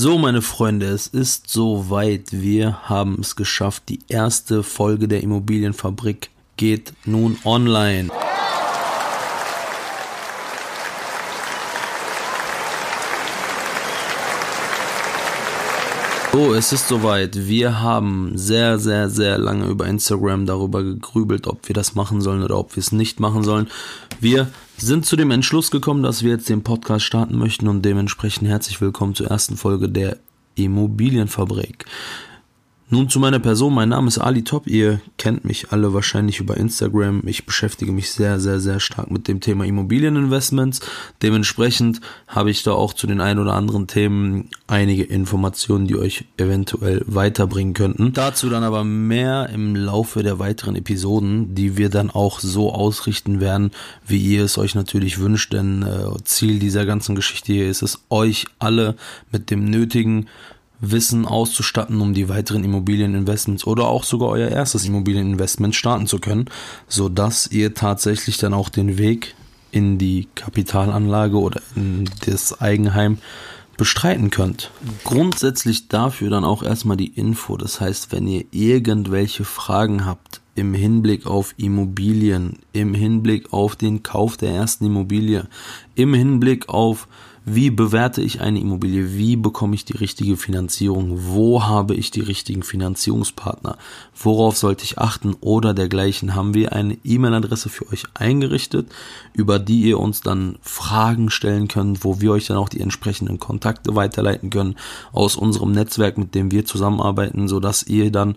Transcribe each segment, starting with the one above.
So, meine Freunde, es ist soweit. Wir haben es geschafft. Die erste Folge der Immobilienfabrik geht nun online. So, es ist soweit. Wir haben sehr, sehr, sehr lange über Instagram darüber gegrübelt, ob wir das machen sollen oder ob wir es nicht machen sollen. Wir sind zu dem Entschluss gekommen, dass wir jetzt den Podcast starten möchten und dementsprechend herzlich willkommen zur ersten Folge der Immobilienfabrik. Nun zu meiner Person. Mein Name ist Ali Top. Ihr kennt mich alle wahrscheinlich über Instagram. Ich beschäftige mich sehr, sehr, sehr stark mit dem Thema Immobilieninvestments. Dementsprechend habe ich da auch zu den ein oder anderen Themen einige Informationen, die euch eventuell weiterbringen könnten. Dazu dann aber mehr im Laufe der weiteren Episoden, die wir dann auch so ausrichten werden, wie ihr es euch natürlich wünscht. Denn äh, Ziel dieser ganzen Geschichte hier ist es, euch alle mit dem nötigen Wissen auszustatten, um die weiteren Immobilieninvestments oder auch sogar euer erstes Immobilieninvestment starten zu können, so dass ihr tatsächlich dann auch den Weg in die Kapitalanlage oder in das Eigenheim bestreiten könnt. Grundsätzlich dafür dann auch erstmal die Info. Das heißt, wenn ihr irgendwelche Fragen habt im Hinblick auf Immobilien, im Hinblick auf den Kauf der ersten Immobilie, im Hinblick auf wie bewerte ich eine Immobilie? Wie bekomme ich die richtige Finanzierung? Wo habe ich die richtigen Finanzierungspartner? Worauf sollte ich achten? Oder dergleichen haben wir eine E-Mail-Adresse für euch eingerichtet, über die ihr uns dann Fragen stellen könnt, wo wir euch dann auch die entsprechenden Kontakte weiterleiten können aus unserem Netzwerk, mit dem wir zusammenarbeiten, sodass ihr dann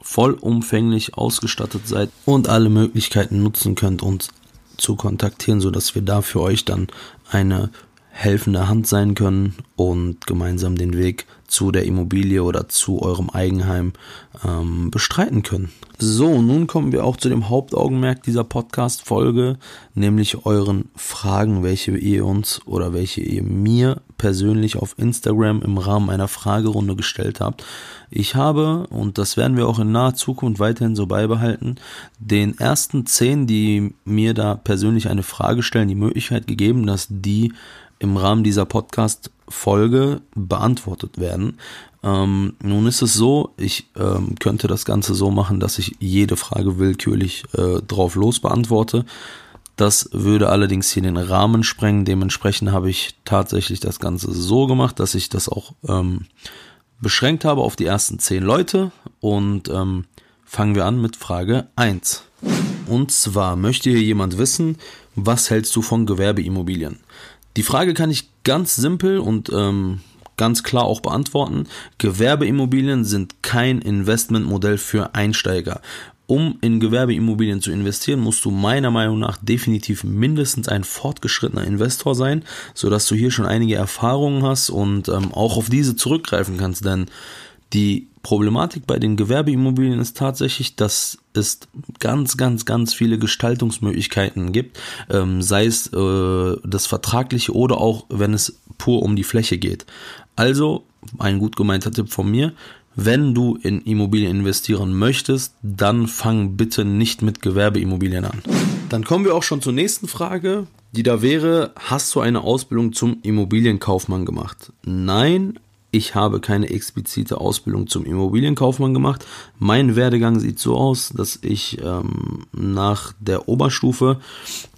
vollumfänglich ausgestattet seid und alle Möglichkeiten nutzen könnt, uns zu kontaktieren, sodass wir da für euch dann eine helfende Hand sein können und gemeinsam den Weg zu der Immobilie oder zu eurem Eigenheim ähm, bestreiten können. So, nun kommen wir auch zu dem Hauptaugenmerk dieser Podcast-Folge, nämlich euren Fragen, welche ihr uns oder welche ihr mir persönlich auf Instagram im Rahmen einer Fragerunde gestellt habt. Ich habe, und das werden wir auch in naher Zukunft weiterhin so beibehalten, den ersten zehn, die mir da persönlich eine Frage stellen, die Möglichkeit gegeben, dass die im Rahmen dieser Podcast-Folge beantwortet werden. Ähm, nun ist es so, ich ähm, könnte das Ganze so machen, dass ich jede Frage willkürlich äh, drauf los beantworte. Das würde allerdings hier den Rahmen sprengen. Dementsprechend habe ich tatsächlich das Ganze so gemacht, dass ich das auch ähm, beschränkt habe auf die ersten zehn Leute. Und ähm, fangen wir an mit Frage 1. Und zwar möchte hier jemand wissen, was hältst du von Gewerbeimmobilien? Die Frage kann ich ganz simpel und ähm, ganz klar auch beantworten. Gewerbeimmobilien sind kein Investmentmodell für Einsteiger. Um in Gewerbeimmobilien zu investieren, musst du meiner Meinung nach definitiv mindestens ein fortgeschrittener Investor sein, sodass du hier schon einige Erfahrungen hast und ähm, auch auf diese zurückgreifen kannst. Denn die Problematik bei den Gewerbeimmobilien ist tatsächlich, dass es ganz, ganz, ganz viele Gestaltungsmöglichkeiten gibt, ähm, sei es äh, das Vertragliche oder auch wenn es pur um die Fläche geht. Also ein gut gemeinter Tipp von mir, wenn du in Immobilien investieren möchtest, dann fang bitte nicht mit Gewerbeimmobilien an. Dann kommen wir auch schon zur nächsten Frage, die da wäre, hast du eine Ausbildung zum Immobilienkaufmann gemacht? Nein, ich habe keine explizite Ausbildung zum Immobilienkaufmann gemacht. Mein Werdegang sieht so aus, dass ich ähm, nach der Oberstufe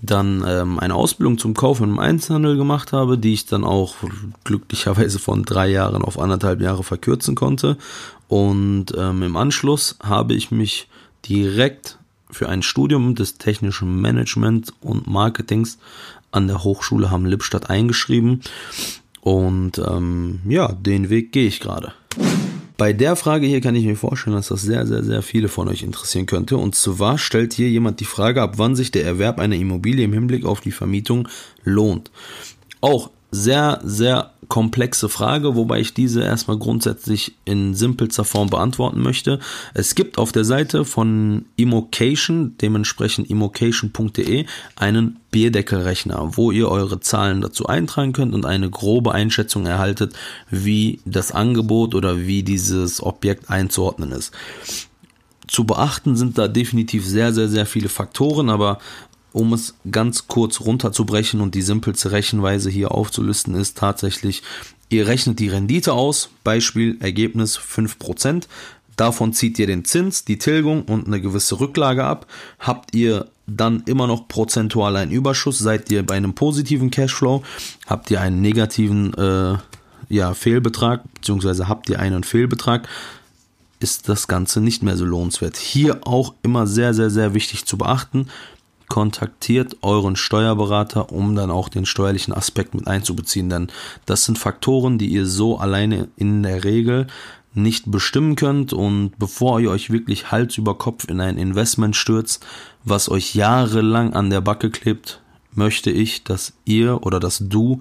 dann ähm, eine Ausbildung zum Kaufmann im Einzelhandel gemacht habe, die ich dann auch glücklicherweise von drei Jahren auf anderthalb Jahre verkürzen konnte. Und ähm, im Anschluss habe ich mich direkt für ein Studium des technischen Management und Marketings an der Hochschule Hamm-Lippstadt eingeschrieben und ähm, ja, den Weg gehe ich gerade. Bei der Frage hier kann ich mir vorstellen, dass das sehr, sehr, sehr viele von euch interessieren könnte. Und zwar stellt hier jemand die Frage, ab wann sich der Erwerb einer Immobilie im Hinblick auf die Vermietung lohnt. Auch sehr, sehr komplexe Frage, wobei ich diese erstmal grundsätzlich in simpelster Form beantworten möchte. Es gibt auf der Seite von Immocation, dementsprechend immocation.de, einen Bierdeckelrechner, wo ihr eure Zahlen dazu eintragen könnt und eine grobe Einschätzung erhaltet, wie das Angebot oder wie dieses Objekt einzuordnen ist. Zu beachten sind da definitiv sehr, sehr, sehr viele Faktoren, aber Um es ganz kurz runterzubrechen und die simpelste Rechenweise hier aufzulisten ist tatsächlich, ihr rechnet die Rendite aus, Beispiel Ergebnis 5%, davon zieht ihr den Zins, die Tilgung und eine gewisse Rücklage ab, habt ihr dann immer noch prozentual einen Überschuss, seid ihr bei einem positiven Cashflow, habt ihr einen negativen äh, ja, Fehlbetrag, beziehungsweise habt ihr einen Fehlbetrag, ist das Ganze nicht mehr so lohnenswert. Hier auch immer sehr, sehr, sehr wichtig zu beachten. Kontaktiert euren Steuerberater, um dann auch den steuerlichen Aspekt mit einzubeziehen, denn das sind Faktoren, die ihr so alleine in der Regel nicht bestimmen könnt und bevor ihr euch wirklich Hals über Kopf in ein Investment stürzt, was euch jahrelang an der Backe klebt, möchte ich, dass ihr oder dass du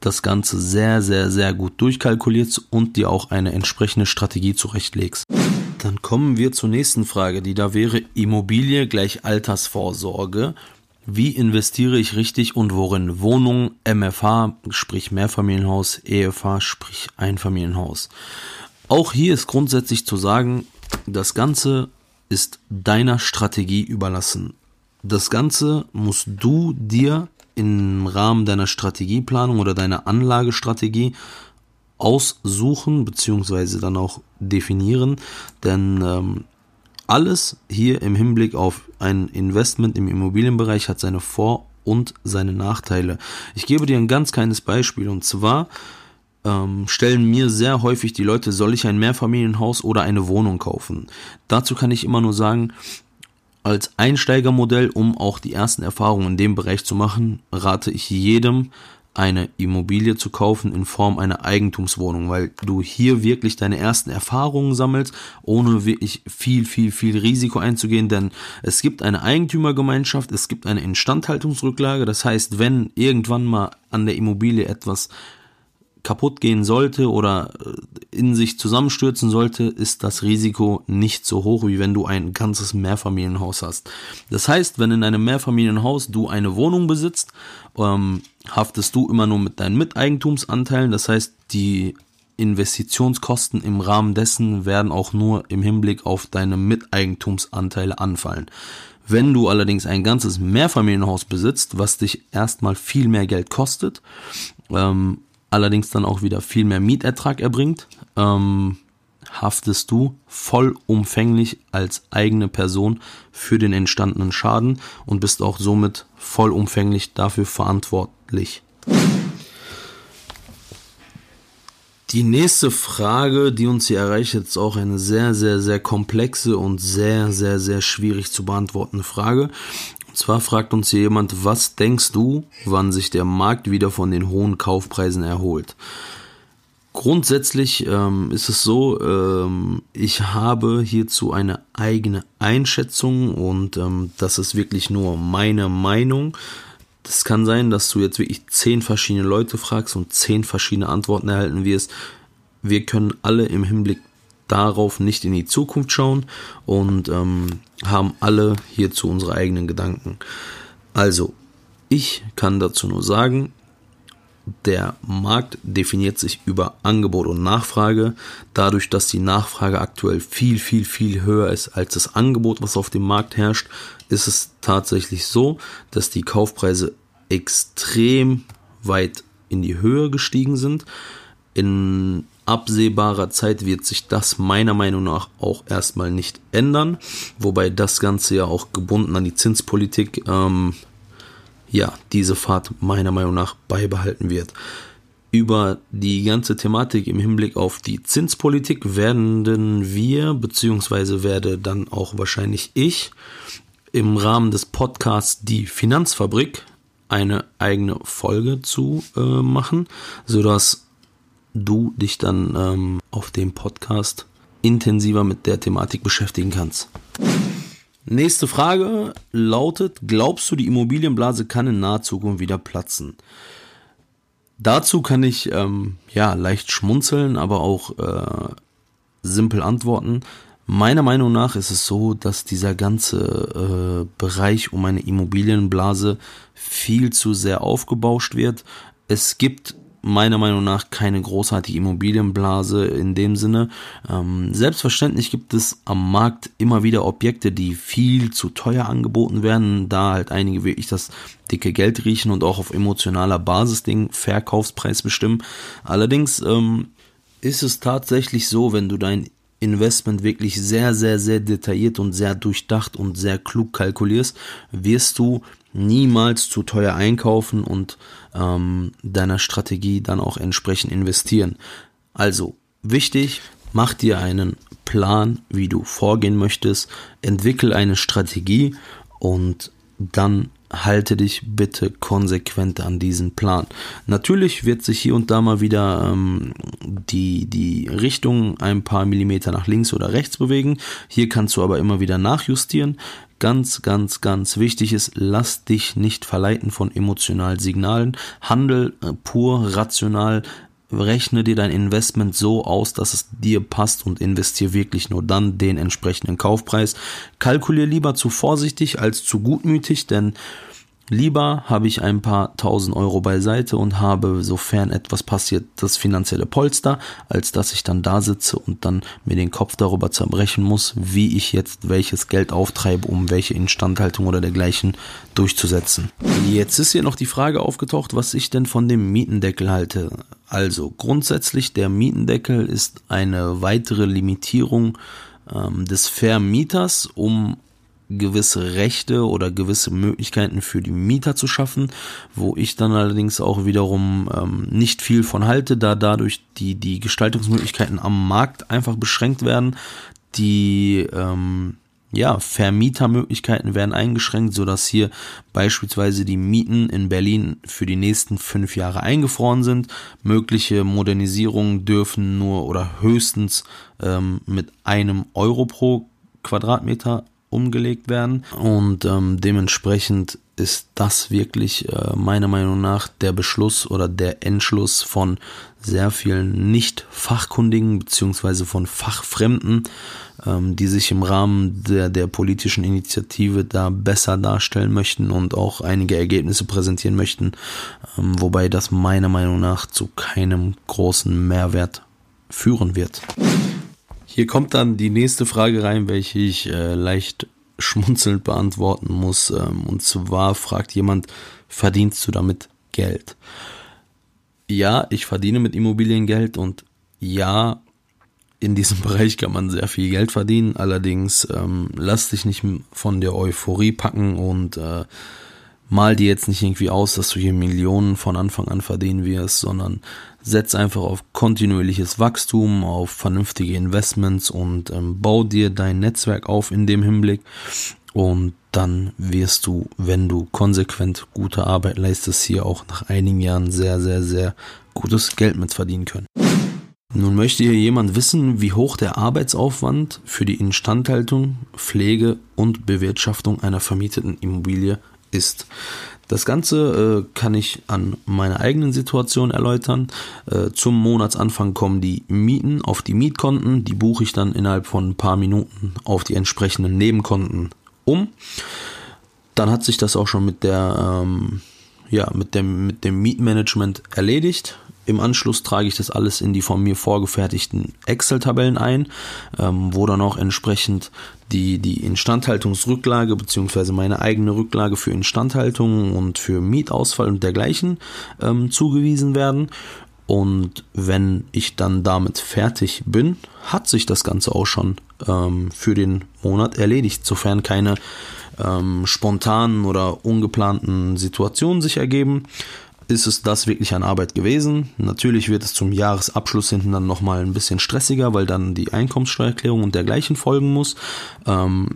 das Ganze sehr, sehr, sehr gut durchkalkulierst und dir auch eine entsprechende Strategie zurechtlegst. Kommen wir zur nächsten Frage, die da wäre Immobilie gleich Altersvorsorge. Wie investiere ich richtig und worin? Wohnung, MFH, sprich Mehrfamilienhaus, EFH, sprich Einfamilienhaus. Auch hier ist grundsätzlich zu sagen, das Ganze ist deiner Strategie überlassen. Das Ganze musst du dir im Rahmen deiner Strategieplanung oder deiner Anlagestrategie aussuchen beziehungsweise dann auch definieren, denn ähm, alles hier im Hinblick auf ein Investment im Immobilienbereich hat seine Vor- und seine Nachteile. Ich gebe dir ein ganz kleines Beispiel und zwar ähm, stellen mir sehr häufig die Leute, soll ich ein Mehrfamilienhaus oder eine Wohnung kaufen? Dazu kann ich immer nur sagen, als Einsteigermodell, um auch die ersten Erfahrungen in dem Bereich zu machen, rate ich jedem, eine Immobilie zu kaufen in Form einer Eigentumswohnung, weil du hier wirklich deine ersten Erfahrungen sammelst, ohne wirklich viel, viel, viel Risiko einzugehen, denn es gibt eine Eigentümergemeinschaft, es gibt eine Instandhaltungsrücklage, das heißt, wenn irgendwann mal an der Immobilie etwas kaputt gehen sollte oder äh, in sich zusammenstürzen sollte, ist das Risiko nicht so hoch, wie wenn du ein ganzes Mehrfamilienhaus hast. Das heißt, wenn in einem Mehrfamilienhaus du eine Wohnung besitzt, ähm, haftest du immer nur mit deinen Miteigentumsanteilen. Das heißt, die Investitionskosten im Rahmen dessen werden auch nur im Hinblick auf deine Miteigentumsanteile anfallen. Wenn du allerdings ein ganzes Mehrfamilienhaus besitzt, was dich erstmal viel mehr Geld kostet, ähm, allerdings dann auch wieder viel mehr Mietertrag erbringt, ähm, haftest du vollumfänglich als eigene Person für den entstandenen Schaden und bist auch somit vollumfänglich dafür verantwortlich. Die nächste Frage, die uns hier erreicht, ist auch eine sehr, sehr, sehr komplexe und sehr, sehr, sehr schwierig zu beantwortende Frage zwar fragt uns hier jemand, was denkst du, wann sich der Markt wieder von den hohen Kaufpreisen erholt? Grundsätzlich ähm, ist es so, ähm, ich habe hierzu eine eigene Einschätzung und ähm, das ist wirklich nur meine Meinung. Das kann sein, dass du jetzt wirklich zehn verschiedene Leute fragst und zehn verschiedene Antworten erhalten wirst. Wir können alle im Hinblick darauf nicht in die Zukunft schauen und ähm, haben alle hierzu unsere eigenen Gedanken. Also, ich kann dazu nur sagen, der Markt definiert sich über Angebot und Nachfrage. Dadurch, dass die Nachfrage aktuell viel, viel, viel höher ist als das Angebot, was auf dem Markt herrscht, ist es tatsächlich so, dass die Kaufpreise extrem weit in die Höhe gestiegen sind. In absehbarer Zeit wird sich das meiner Meinung nach auch erstmal nicht ändern, wobei das Ganze ja auch gebunden an die Zinspolitik, ähm, ja, diese Fahrt meiner Meinung nach beibehalten wird. Über die ganze Thematik im Hinblick auf die Zinspolitik werden wir, beziehungsweise werde dann auch wahrscheinlich ich, im Rahmen des Podcasts Die Finanzfabrik eine eigene Folge zu äh, machen, sodass du dich dann ähm, auf dem Podcast intensiver mit der Thematik beschäftigen kannst. Nächste Frage lautet, glaubst du, die Immobilienblase kann in naher Zukunft wieder platzen? Dazu kann ich ähm, ja leicht schmunzeln, aber auch äh, simpel antworten. Meiner Meinung nach ist es so, dass dieser ganze äh, Bereich um eine Immobilienblase viel zu sehr aufgebauscht wird. Es gibt meiner Meinung nach keine großartige Immobilienblase in dem Sinne. Ähm, selbstverständlich gibt es am Markt immer wieder Objekte, die viel zu teuer angeboten werden, da halt einige wirklich das dicke Geld riechen und auch auf emotionaler Basis den Verkaufspreis bestimmen. Allerdings ähm, ist es tatsächlich so, wenn du dein Investment wirklich sehr, sehr, sehr detailliert und sehr durchdacht und sehr klug kalkulierst, wirst du niemals zu teuer einkaufen und ähm, deiner Strategie dann auch entsprechend investieren. Also wichtig, mach dir einen Plan, wie du vorgehen möchtest, entwickel eine Strategie und dann halte dich bitte konsequent an diesen Plan. Natürlich wird sich hier und da mal wieder ähm, die, die Richtung ein paar Millimeter nach links oder rechts bewegen. Hier kannst du aber immer wieder nachjustieren. Ganz, ganz, ganz wichtig ist, lass dich nicht verleiten von emotionalen Signalen. Handel äh, pur rational, rechne dir dein Investment so aus, dass es dir passt und investiere wirklich nur dann den entsprechenden Kaufpreis. Kalkulier lieber zu vorsichtig als zu gutmütig, denn Lieber habe ich ein paar tausend Euro beiseite und habe, sofern etwas passiert, das finanzielle Polster, als dass ich dann da sitze und dann mir den Kopf darüber zerbrechen muss, wie ich jetzt welches Geld auftreibe, um welche Instandhaltung oder dergleichen durchzusetzen. Jetzt ist hier noch die Frage aufgetaucht, was ich denn von dem Mietendeckel halte. Also grundsätzlich der Mietendeckel ist eine weitere Limitierung ähm, des Vermieters, um gewisse Rechte oder gewisse Möglichkeiten für die Mieter zu schaffen, wo ich dann allerdings auch wiederum ähm, nicht viel von halte, da dadurch die, die Gestaltungsmöglichkeiten am Markt einfach beschränkt werden. Die ähm, ja, Vermietermöglichkeiten werden eingeschränkt, so dass hier beispielsweise die Mieten in Berlin für die nächsten fünf Jahre eingefroren sind. Mögliche Modernisierungen dürfen nur oder höchstens ähm, mit einem Euro pro Quadratmeter umgelegt werden. Und ähm, dementsprechend ist das wirklich äh, meiner Meinung nach der Beschluss oder der Entschluss von sehr vielen nicht fachkundigen beziehungsweise von Fachfremden, ähm, die sich im Rahmen der, der politischen Initiative da besser darstellen möchten und auch einige Ergebnisse präsentieren möchten, ähm, wobei das meiner Meinung nach zu keinem großen Mehrwert führen wird. Hier kommt dann die nächste Frage rein, welche ich äh, leicht schmunzelnd beantworten muss. Ähm, und zwar fragt jemand, verdienst du damit Geld? Ja, ich verdiene mit Immobilien Geld und ja, in diesem Bereich kann man sehr viel Geld verdienen. Allerdings ähm, lass dich nicht von der Euphorie packen und äh, mal dir jetzt nicht irgendwie aus, dass du hier Millionen von Anfang an verdienen wirst, sondern setz einfach auf kontinuierliches Wachstum, auf vernünftige Investments und ähm, bau dir dein Netzwerk auf in dem Hinblick und dann wirst du, wenn du konsequent gute Arbeit leistest, hier auch nach einigen Jahren sehr, sehr, sehr gutes Geld mit verdienen können. Nun möchte hier jemand wissen, wie hoch der Arbeitsaufwand für die Instandhaltung, Pflege und Bewirtschaftung einer vermieteten Immobilie ist. Das Ganze äh, kann ich an meiner eigenen Situation erläutern. Äh, zum Monatsanfang kommen die Mieten auf die Mietkonten. Die buche ich dann innerhalb von ein paar Minuten auf die entsprechenden Nebenkonten um. Dann hat sich das auch schon mit der ähm, ja, mit dem, mit dem Mietmanagement erledigt. Im Anschluss trage ich das alles in die von mir vorgefertigten Excel-Tabellen ein, ähm, wo dann auch entsprechend die, die Instandhaltungsrücklage beziehungsweise meine eigene Rücklage für Instandhaltung und für Mietausfall und dergleichen ähm, zugewiesen werden. Und wenn ich dann damit fertig bin, hat sich das Ganze auch schon ähm, für den Monat erledigt, sofern keine ähm, spontanen oder ungeplanten Situationen sich ergeben ist es das wirklich an Arbeit gewesen. Natürlich wird es zum Jahresabschluss hinten dann nochmal ein bisschen stressiger, weil dann die Einkommenssteuererklärung und dergleichen folgen muss. Ähm,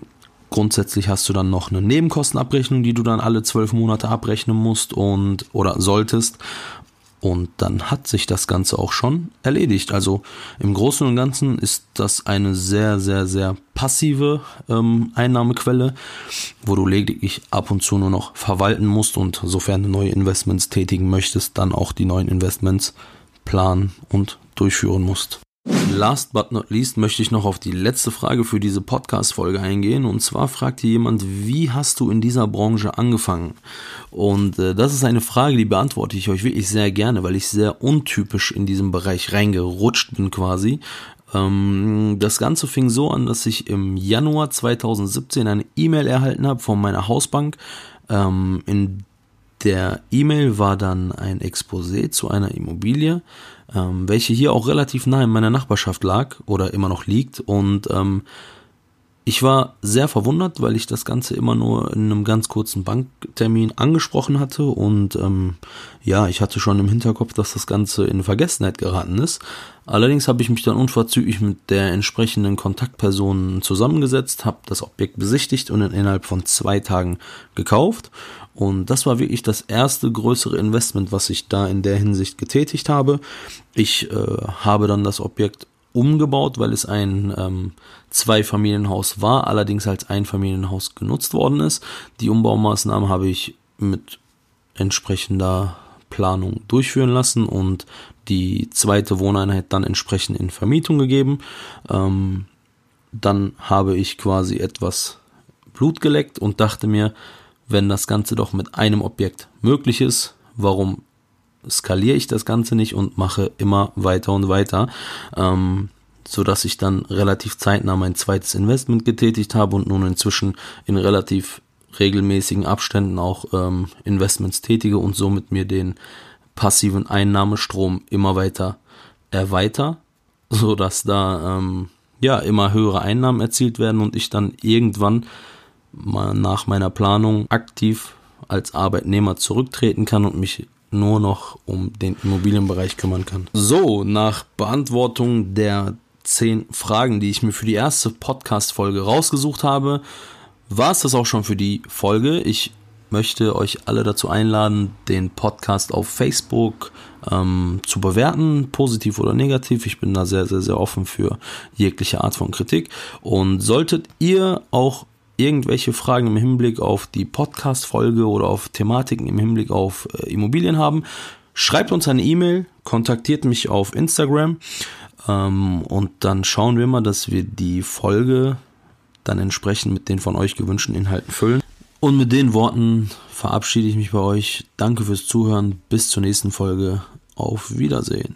grundsätzlich hast du dann noch eine Nebenkostenabrechnung, die du dann alle zwölf Monate abrechnen musst und oder solltest. Und dann hat sich das Ganze auch schon erledigt. Also im Großen und Ganzen ist das eine sehr, sehr, sehr passive ähm, Einnahmequelle, wo du lediglich ab und zu nur noch verwalten musst und sofern du neue Investments tätigen möchtest, dann auch die neuen Investments planen und durchführen musst. Last but not least möchte ich noch auf die letzte Frage für diese Podcast-Folge eingehen. Und zwar fragt hier jemand, wie hast du in dieser Branche angefangen? Und äh, das ist eine Frage, die beantworte ich euch wirklich sehr gerne, weil ich sehr untypisch in diesem Bereich reingerutscht bin quasi. Ähm, das Ganze fing so an, dass ich im Januar 2017 eine E-Mail erhalten habe von meiner Hausbank, ähm, in der E-Mail war dann ein Exposé zu einer Immobilie, ähm, welche hier auch relativ nah in meiner Nachbarschaft lag oder immer noch liegt. Und ähm, ich war sehr verwundert, weil ich das Ganze immer nur in einem ganz kurzen Banktermin angesprochen hatte und ähm, ja, ich hatte schon im Hinterkopf, dass das Ganze in Vergessenheit geraten ist. Allerdings habe ich mich dann unverzüglich mit der entsprechenden Kontaktperson zusammengesetzt, habe das Objekt besichtigt und innerhalb von zwei Tagen gekauft. Und das war wirklich das erste größere Investment, was ich da in der Hinsicht getätigt habe. Ich äh, habe dann das Objekt umgebaut, weil es ein ähm, Zweifamilienhaus war, allerdings als Einfamilienhaus genutzt worden ist. Die Umbaumaßnahmen habe ich mit entsprechender Planung durchführen lassen und die zweite Wohneinheit dann entsprechend in Vermietung gegeben. Ähm, dann habe ich quasi etwas Blut geleckt und dachte mir, wenn das Ganze doch mit einem Objekt möglich ist, warum skaliere ich das Ganze nicht und mache immer weiter und weiter, ähm, so dass ich dann relativ zeitnah mein zweites Investment getätigt habe und nun inzwischen in relativ regelmäßigen Abständen auch ähm, Investments tätige und somit mir den passiven Einnahmestrom immer weiter erweiter, so dass da ähm, ja immer höhere Einnahmen erzielt werden und ich dann irgendwann mal nach meiner Planung aktiv als Arbeitnehmer zurücktreten kann und mich nur noch um den Immobilienbereich kümmern kann. So, nach Beantwortung der zehn Fragen, die ich mir für die erste Podcast-Folge rausgesucht habe, war es das auch schon für die Folge. Ich möchte euch alle dazu einladen, den Podcast auf Facebook ähm, zu bewerten, positiv oder negativ. Ich bin da sehr, sehr, sehr offen für jegliche Art von Kritik. Und solltet ihr auch irgendwelche Fragen im Hinblick auf die Podcast-Folge oder auf Thematiken im Hinblick auf äh, Immobilien haben, schreibt uns eine E-Mail, kontaktiert mich auf Instagram ähm, und dann schauen wir mal, dass wir die Folge dann entsprechend mit den von euch gewünschten Inhalten füllen. Und mit den Worten verabschiede ich mich bei euch. Danke fürs Zuhören. Bis zur nächsten Folge. Auf Wiedersehen.